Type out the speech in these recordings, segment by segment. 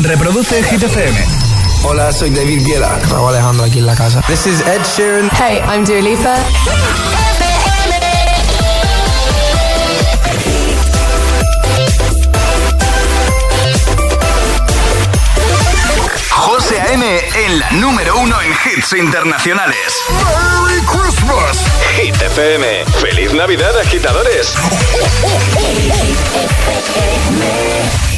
Reproduce Hit FM. Hola, soy David Guetta. Raúl Alejandro aquí en la casa. This is Ed Sheeran. Hey, I'm Dua Lipa. José A.M. en la número uno en hits internacionales. ¡Merry Christmas! Hit FM. ¡Feliz Navidad, agitadores!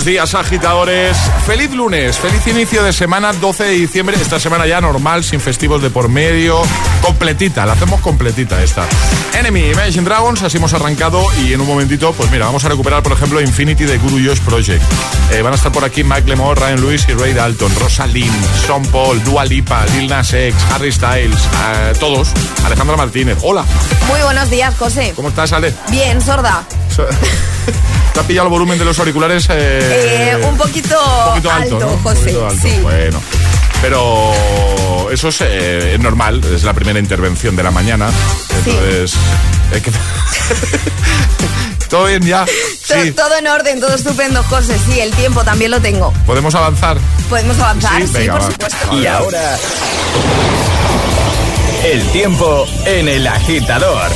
Buenos días, agitadores. Feliz lunes, feliz inicio de semana, 12 de diciembre. Esta semana ya normal, sin festivos de por medio. Completita, la hacemos completita esta. Enemy, Imagine Dragons, así hemos arrancado. Y en un momentito, pues mira, vamos a recuperar, por ejemplo, Infinity de Guru Josh Project. Eh, van a estar por aquí Mike Lemore, Ryan Lewis y Ray Dalton, Rosalind, Sean Paul, Dua Lipa, Lil Nas X, Harry Styles, eh, todos. Alejandra Martínez. Hola, Muy buenos días, José. ¿cómo estás, Ale? Bien, sorda. ¿Te ha pillado el volumen de los auriculares? eh, Eh, un poquito, un poquito alto, ¿no? Un José. poquito alto, Sí. Bueno. Pero eso es, eh, es normal, es la primera intervención de la mañana. Entonces, que- ¿Todo bien ya? Sí. Todo en orden, todo estupendo, José. Sí, el tiempo también lo tengo. ¿Podemos avanzar? ¿Podemos avanzar? Sí, Venga, por va. supuesto. Y ahora, el tiempo en el agitador.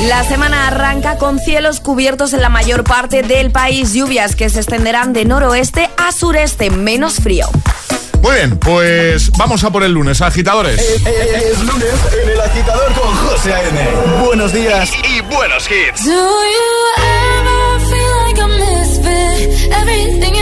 La semana arranca con cielos cubiertos en la mayor parte del país, lluvias que se extenderán de noroeste a sureste, menos frío. Muy bien, pues vamos a por el lunes, agitadores. Es lunes en el agitador con José A.M. Buenos días y buenos hits. Do you ever feel like a misfit? Everything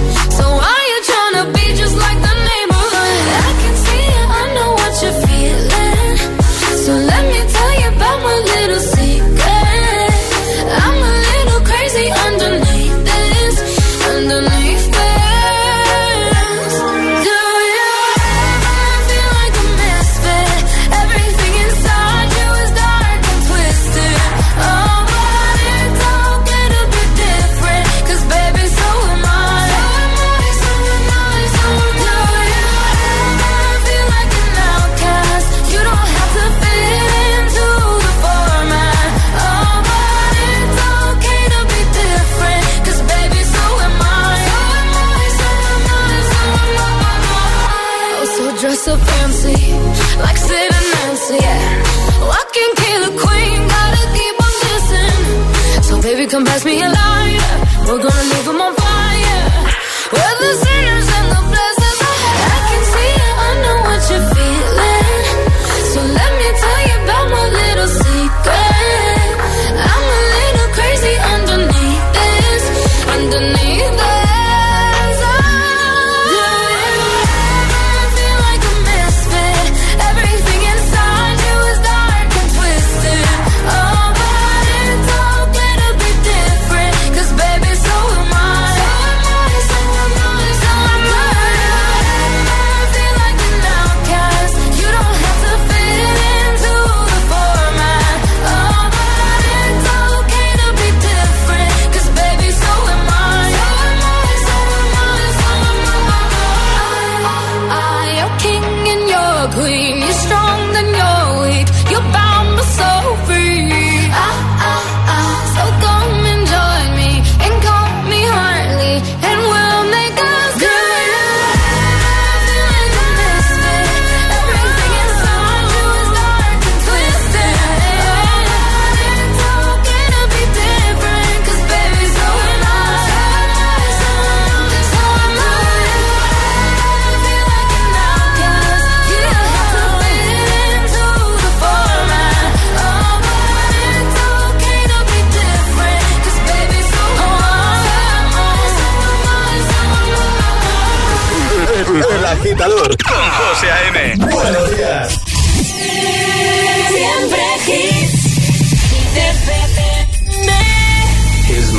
You're so fancy, like Sid and Nancy, yeah. Oh, I can kill a queen, gotta keep on dancing. So baby, come pass me a lighter. We're gonna leave 'em on fire. We're the sinners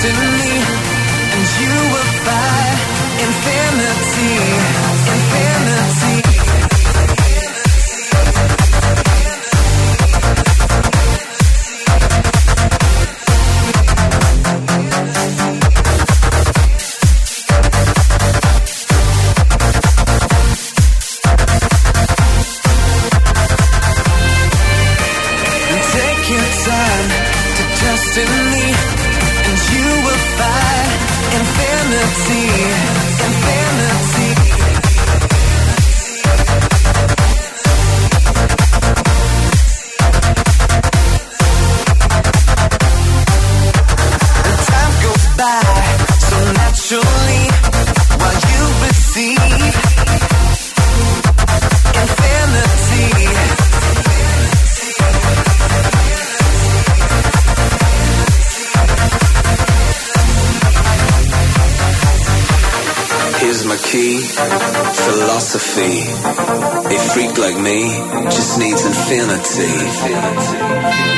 destiny, and you will find infinity. see. A freak like me just needs infinity. infinity.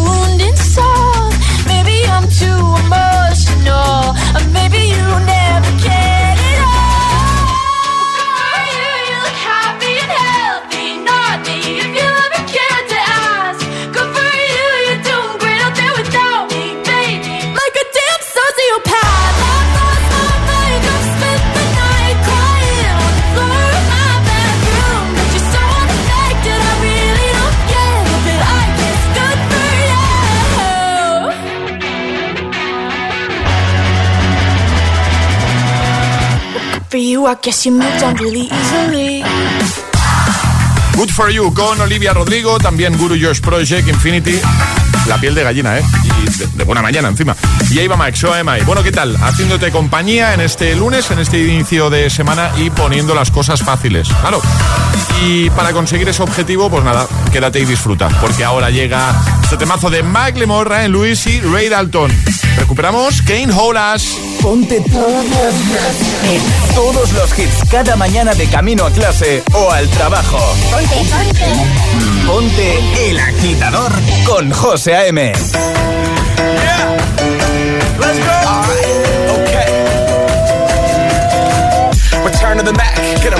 I guess you moved on really easily. Good for You con Olivia Rodrigo, también Guru Josh Project, Infinity. La piel de gallina, ¿eh? De, buena mañana encima. Y ahí va Mike, So I. Bueno, ¿qué tal? Haciéndote compañía en este lunes, en este inicio de semana y poniendo las cosas fáciles. Claro. Y para conseguir ese objetivo, pues nada, quédate y disfruta. Porque ahora llega este temazo de Mike Lemore, Ryan Lewis y Ray Dalton. Recuperamos Kane Holas. Ponte en todos los hits cada mañana de camino a clase o al trabajo. Ponte, ponte. Ponte el agitador con José A.M. Return to the Mac.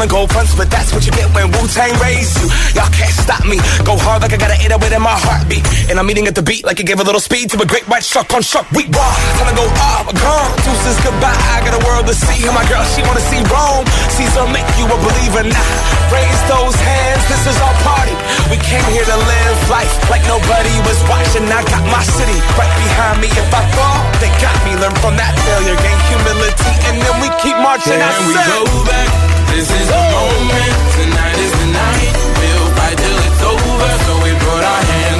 wanna go fronts, but that's what you get when Wu-Tang raised you. Y'all can't stop me. Go hard like I gotta hit it within my heartbeat. And I'm eating at the beat like it gave a little speed to a great white shark on shark. We raw. Time to go off. Deuces goodbye. I got a world to see. And my girl, she wanna see Rome. Caesar make you a believer. Nah. Raise those hands. This is our party. We came here to live life like nobody was watching. I got my city right behind me. If I fall, they got me. Learn from that failure. Gain humility. And then we keep marching. Can I we go back? This is the moment. Tonight is the night. We'll fight till it's over. So we put our hands.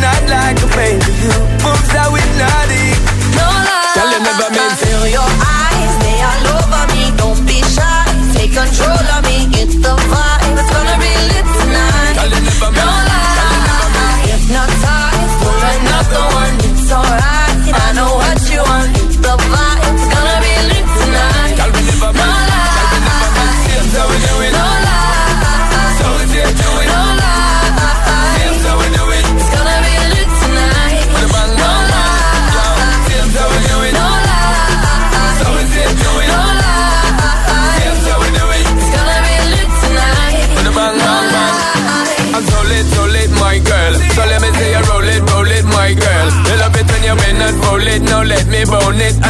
Not like to baby you. Moves how hypnotic. No lie. Tell you never meant to. Feel your eyes, they all over me. Don't be shy, take control of me.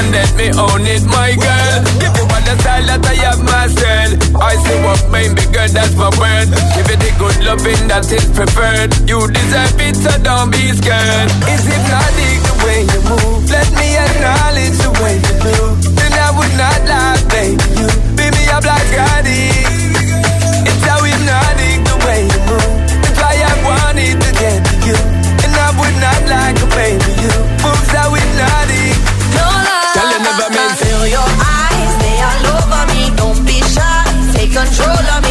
and let me own it, my girl. Give you all the style that I have myself. I see what made me girl, that's my word. Give you the good loving that is preferred. You deserve it, so don't be scared. Is it not the way you move? Let me acknowledge the way you do. Then I would not lie, baby. You be me a black I. Control controller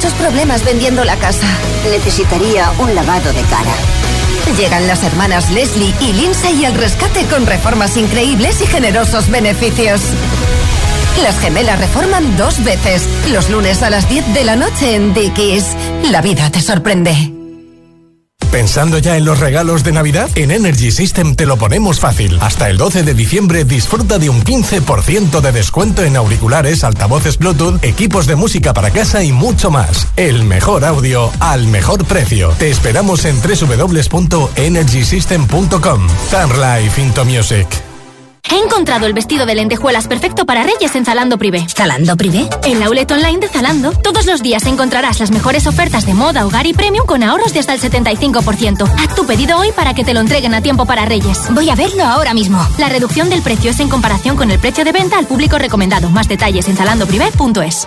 muchos problemas vendiendo la casa. Necesitaría un lavado de cara. Llegan las hermanas Leslie y Lindsay al rescate con reformas increíbles y generosos beneficios. Las gemelas reforman dos veces, los lunes a las 10 de la noche en Dickies. La vida te sorprende. ¿Pensando ya en los regalos de Navidad? En Energy System te lo ponemos fácil. Hasta el 12 de diciembre disfruta de un 15% de descuento en auriculares, altavoces Bluetooth, equipos de música para casa y mucho más. El mejor audio al mejor precio. Te esperamos en www.energysystem.com. Turn life into music. He encontrado el vestido de lentejuelas perfecto para Reyes en Zalando Privé. ¿Zalando Privé? En la outlet online de Zalando, todos los días encontrarás las mejores ofertas de moda, hogar y premium con ahorros de hasta el 75%. Haz tu pedido hoy para que te lo entreguen a tiempo para Reyes. Voy a verlo ahora mismo. La reducción del precio es en comparación con el precio de venta al público recomendado. Más detalles en zalandoprivé.es.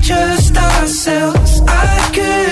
just ourselves. I could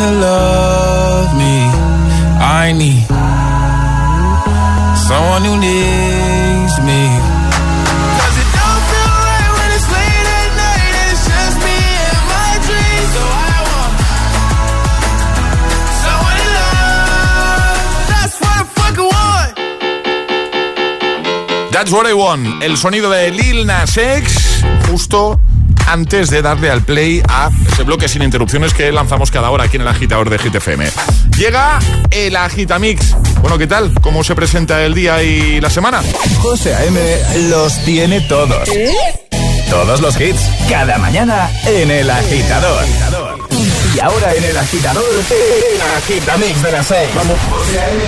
to love me. I need someone who needs me. So I someone love. That's what. That's what I want. El sonido de Lil Nas X, justo antes de darle al play a ese bloque sin interrupciones que lanzamos cada hora aquí en el agitador de GTFM. Llega el Agitamix. Bueno, ¿qué tal? ¿Cómo se presenta el día y la semana? José A.M. los tiene todos. Todos los hits, cada mañana en El Agitador. Y ahora en El Agitador, el Agitamix de las 6. Vamos. José A.M.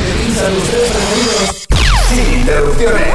Sin interrupciones.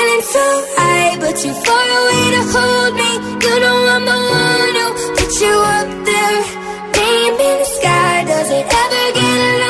feeling so high, but too far away to hold me. You know I'm the one who put you up there, name in the sky. Does it ever get lonely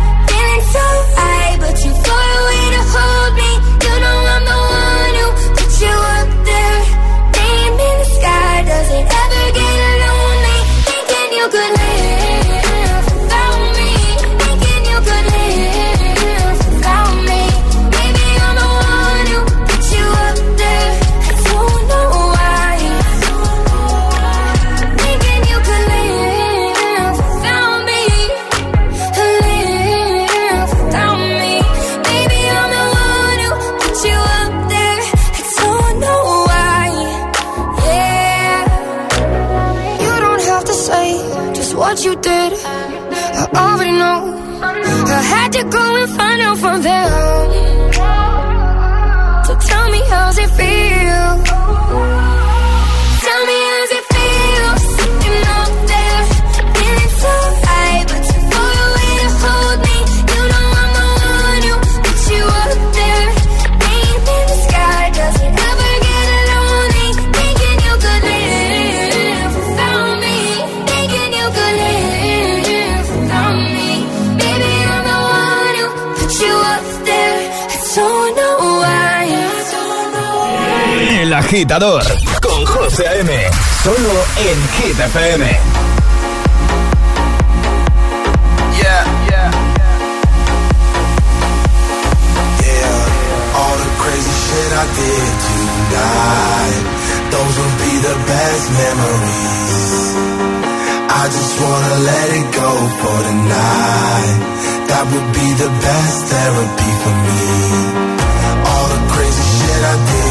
so high, but too far away to hold me. agitador con José A.M. Solo en Hit FM. Yeah, yeah. Yeah, all the crazy shit I did tonight. Those will be the best memories. I just wanna let it go for tonight. That would be the best therapy for me. All the crazy shit I did.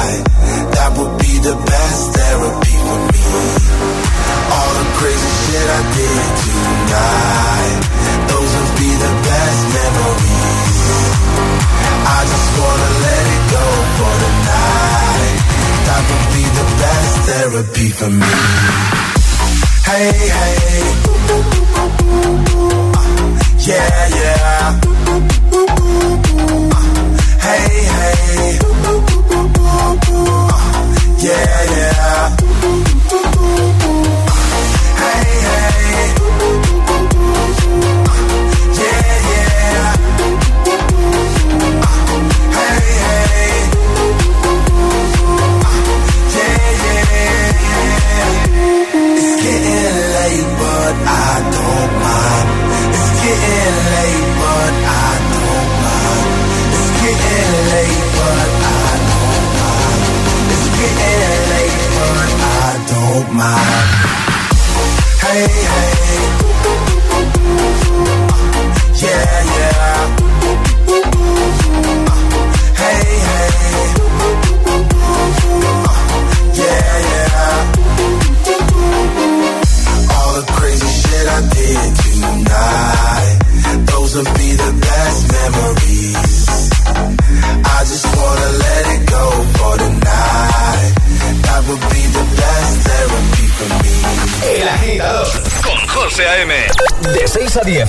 would be the best therapy for me. All the crazy shit I did tonight, those would be the best memories. I just wanna let it go for the night. That would be the best therapy for me. Hey, hey. Uh, yeah, yeah. Uh, hey, hey yeah, yeah.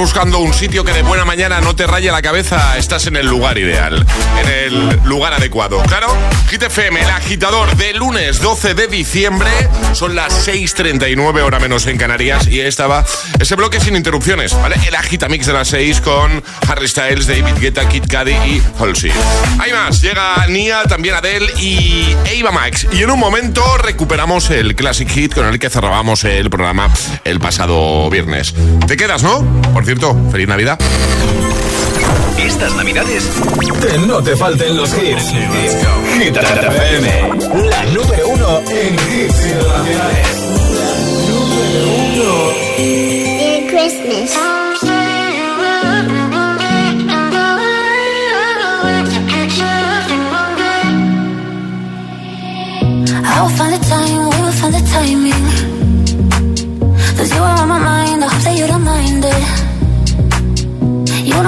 Buscando un sitio que de buena mañana no te raye la cabeza? Estás en el lugar ideal, en el lugar adecuado. Claro, Hit FM, el agitador de lunes 12 de diciembre, son las 6.39 hora menos en Canarias y estaba ese bloque sin interrupciones, ¿vale? El agitamix de las 6 con Harry Styles, David Guetta, Kid Cudi y Halsey. Hay más, llega Nia, también Adele y Eva Max. Y en un momento recuperamos el Classic Hit con el que cerrábamos el programa el pasado viernes. ¿Te quedas, no? Por cierto, feliz Navidad. Estas navidades que no te falten los hits. Hit FM, la número uno en hits internacionales. Número uno. Merry Christmas. I will find the time, we will find the timing. Cause you are on my mind,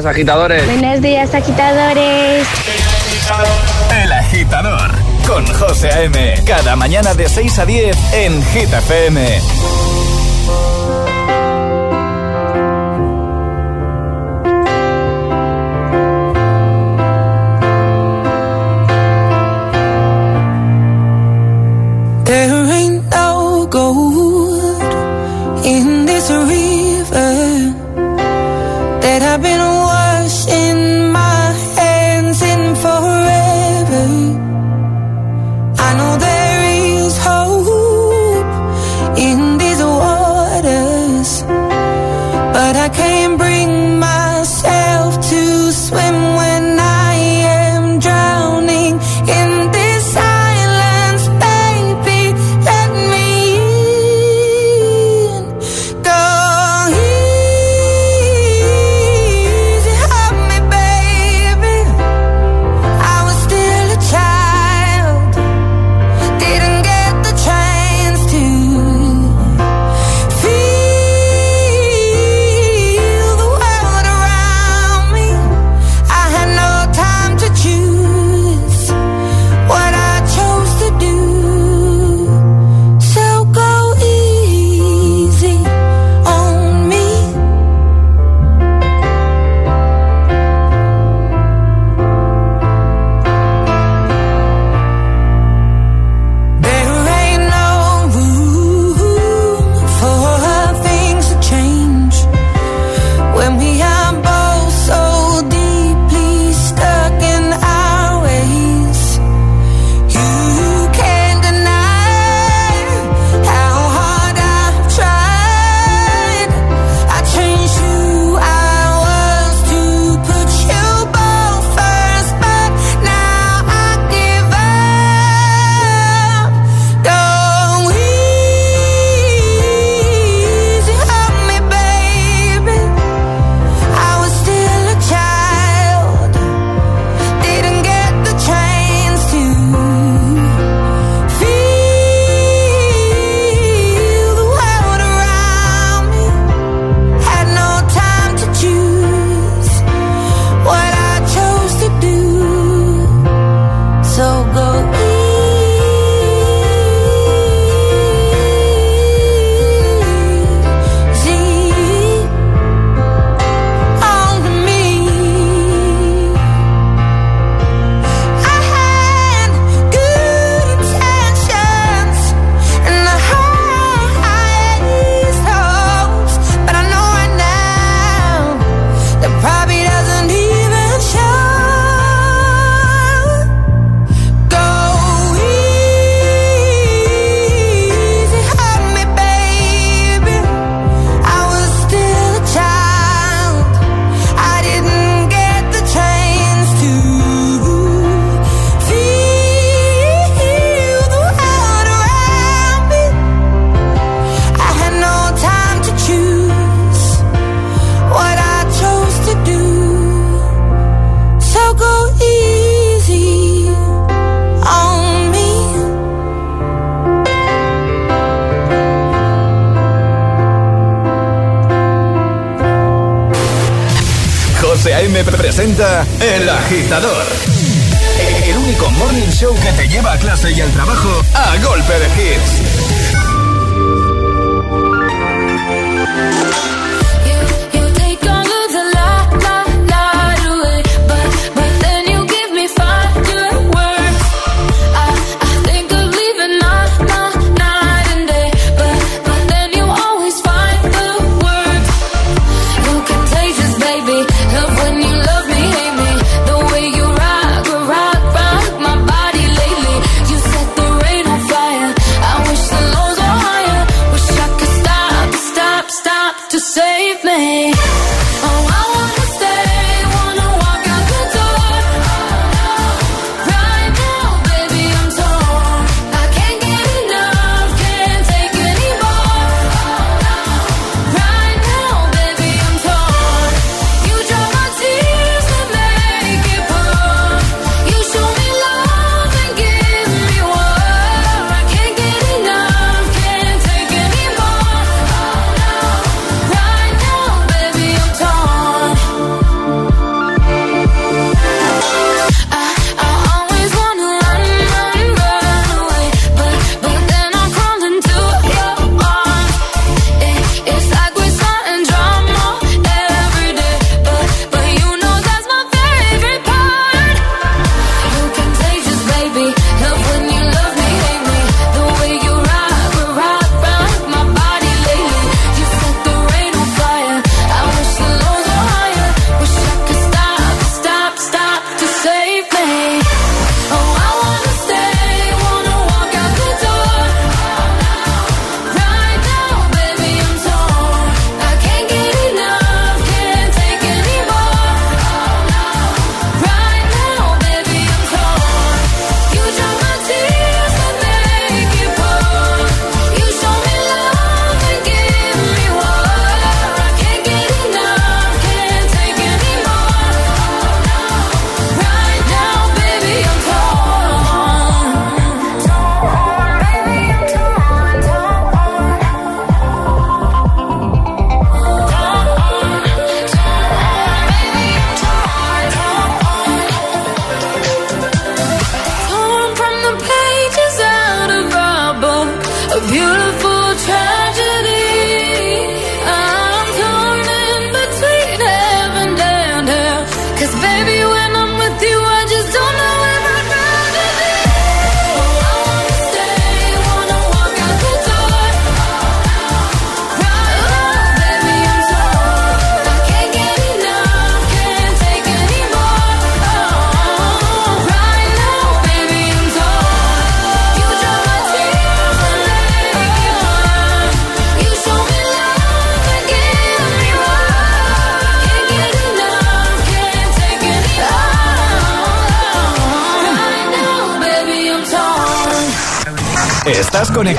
días, agitadores. Buenos días, agitadores. El agitador con José A.M. Cada mañana de 6 a 10 en Hit FM. There ain't no gold in this river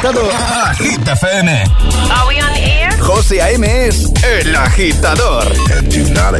agitado? Agita FM. José A.M. es el agitador. Do not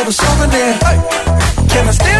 little souvenir. Can I still?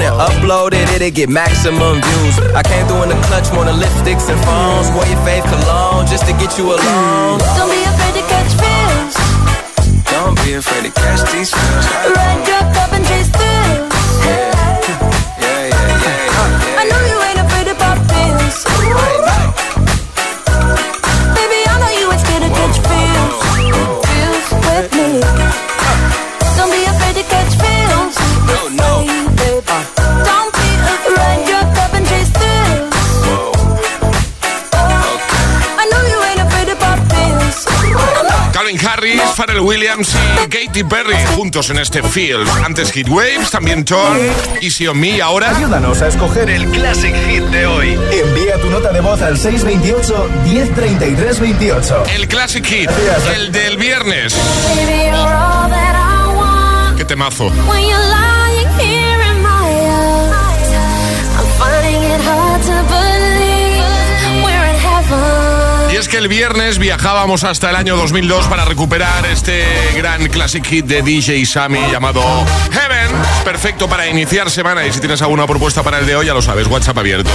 on and upload it, it'll get maximum views. I came through in the clutch, more than lipsticks and phones. Wore your fave cologne just to get you alone. Mm. Don't be afraid to catch fish. Don't be afraid to catch these fish. Ride your cup and chase through. Pharrell Williams y Katy Perry juntos en este field. Antes Hit Waves, también Tom, Easy on Me. Ahora. Ayúdanos a escoger el Classic Hit de hoy. Envía tu nota de voz al 628-103328. El Classic Hit, el del viernes. Qué temazo. es que el viernes viajábamos hasta el año 2002 para recuperar este gran classic hit de DJ Sammy llamado Heaven. Perfecto para iniciar semana y si tienes alguna propuesta para el de hoy ya lo sabes, WhatsApp abierto.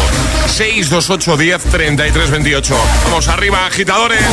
628 10 33 28. Vamos arriba, agitadores.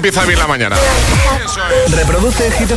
empieza bien la mañana. Reproduce Hit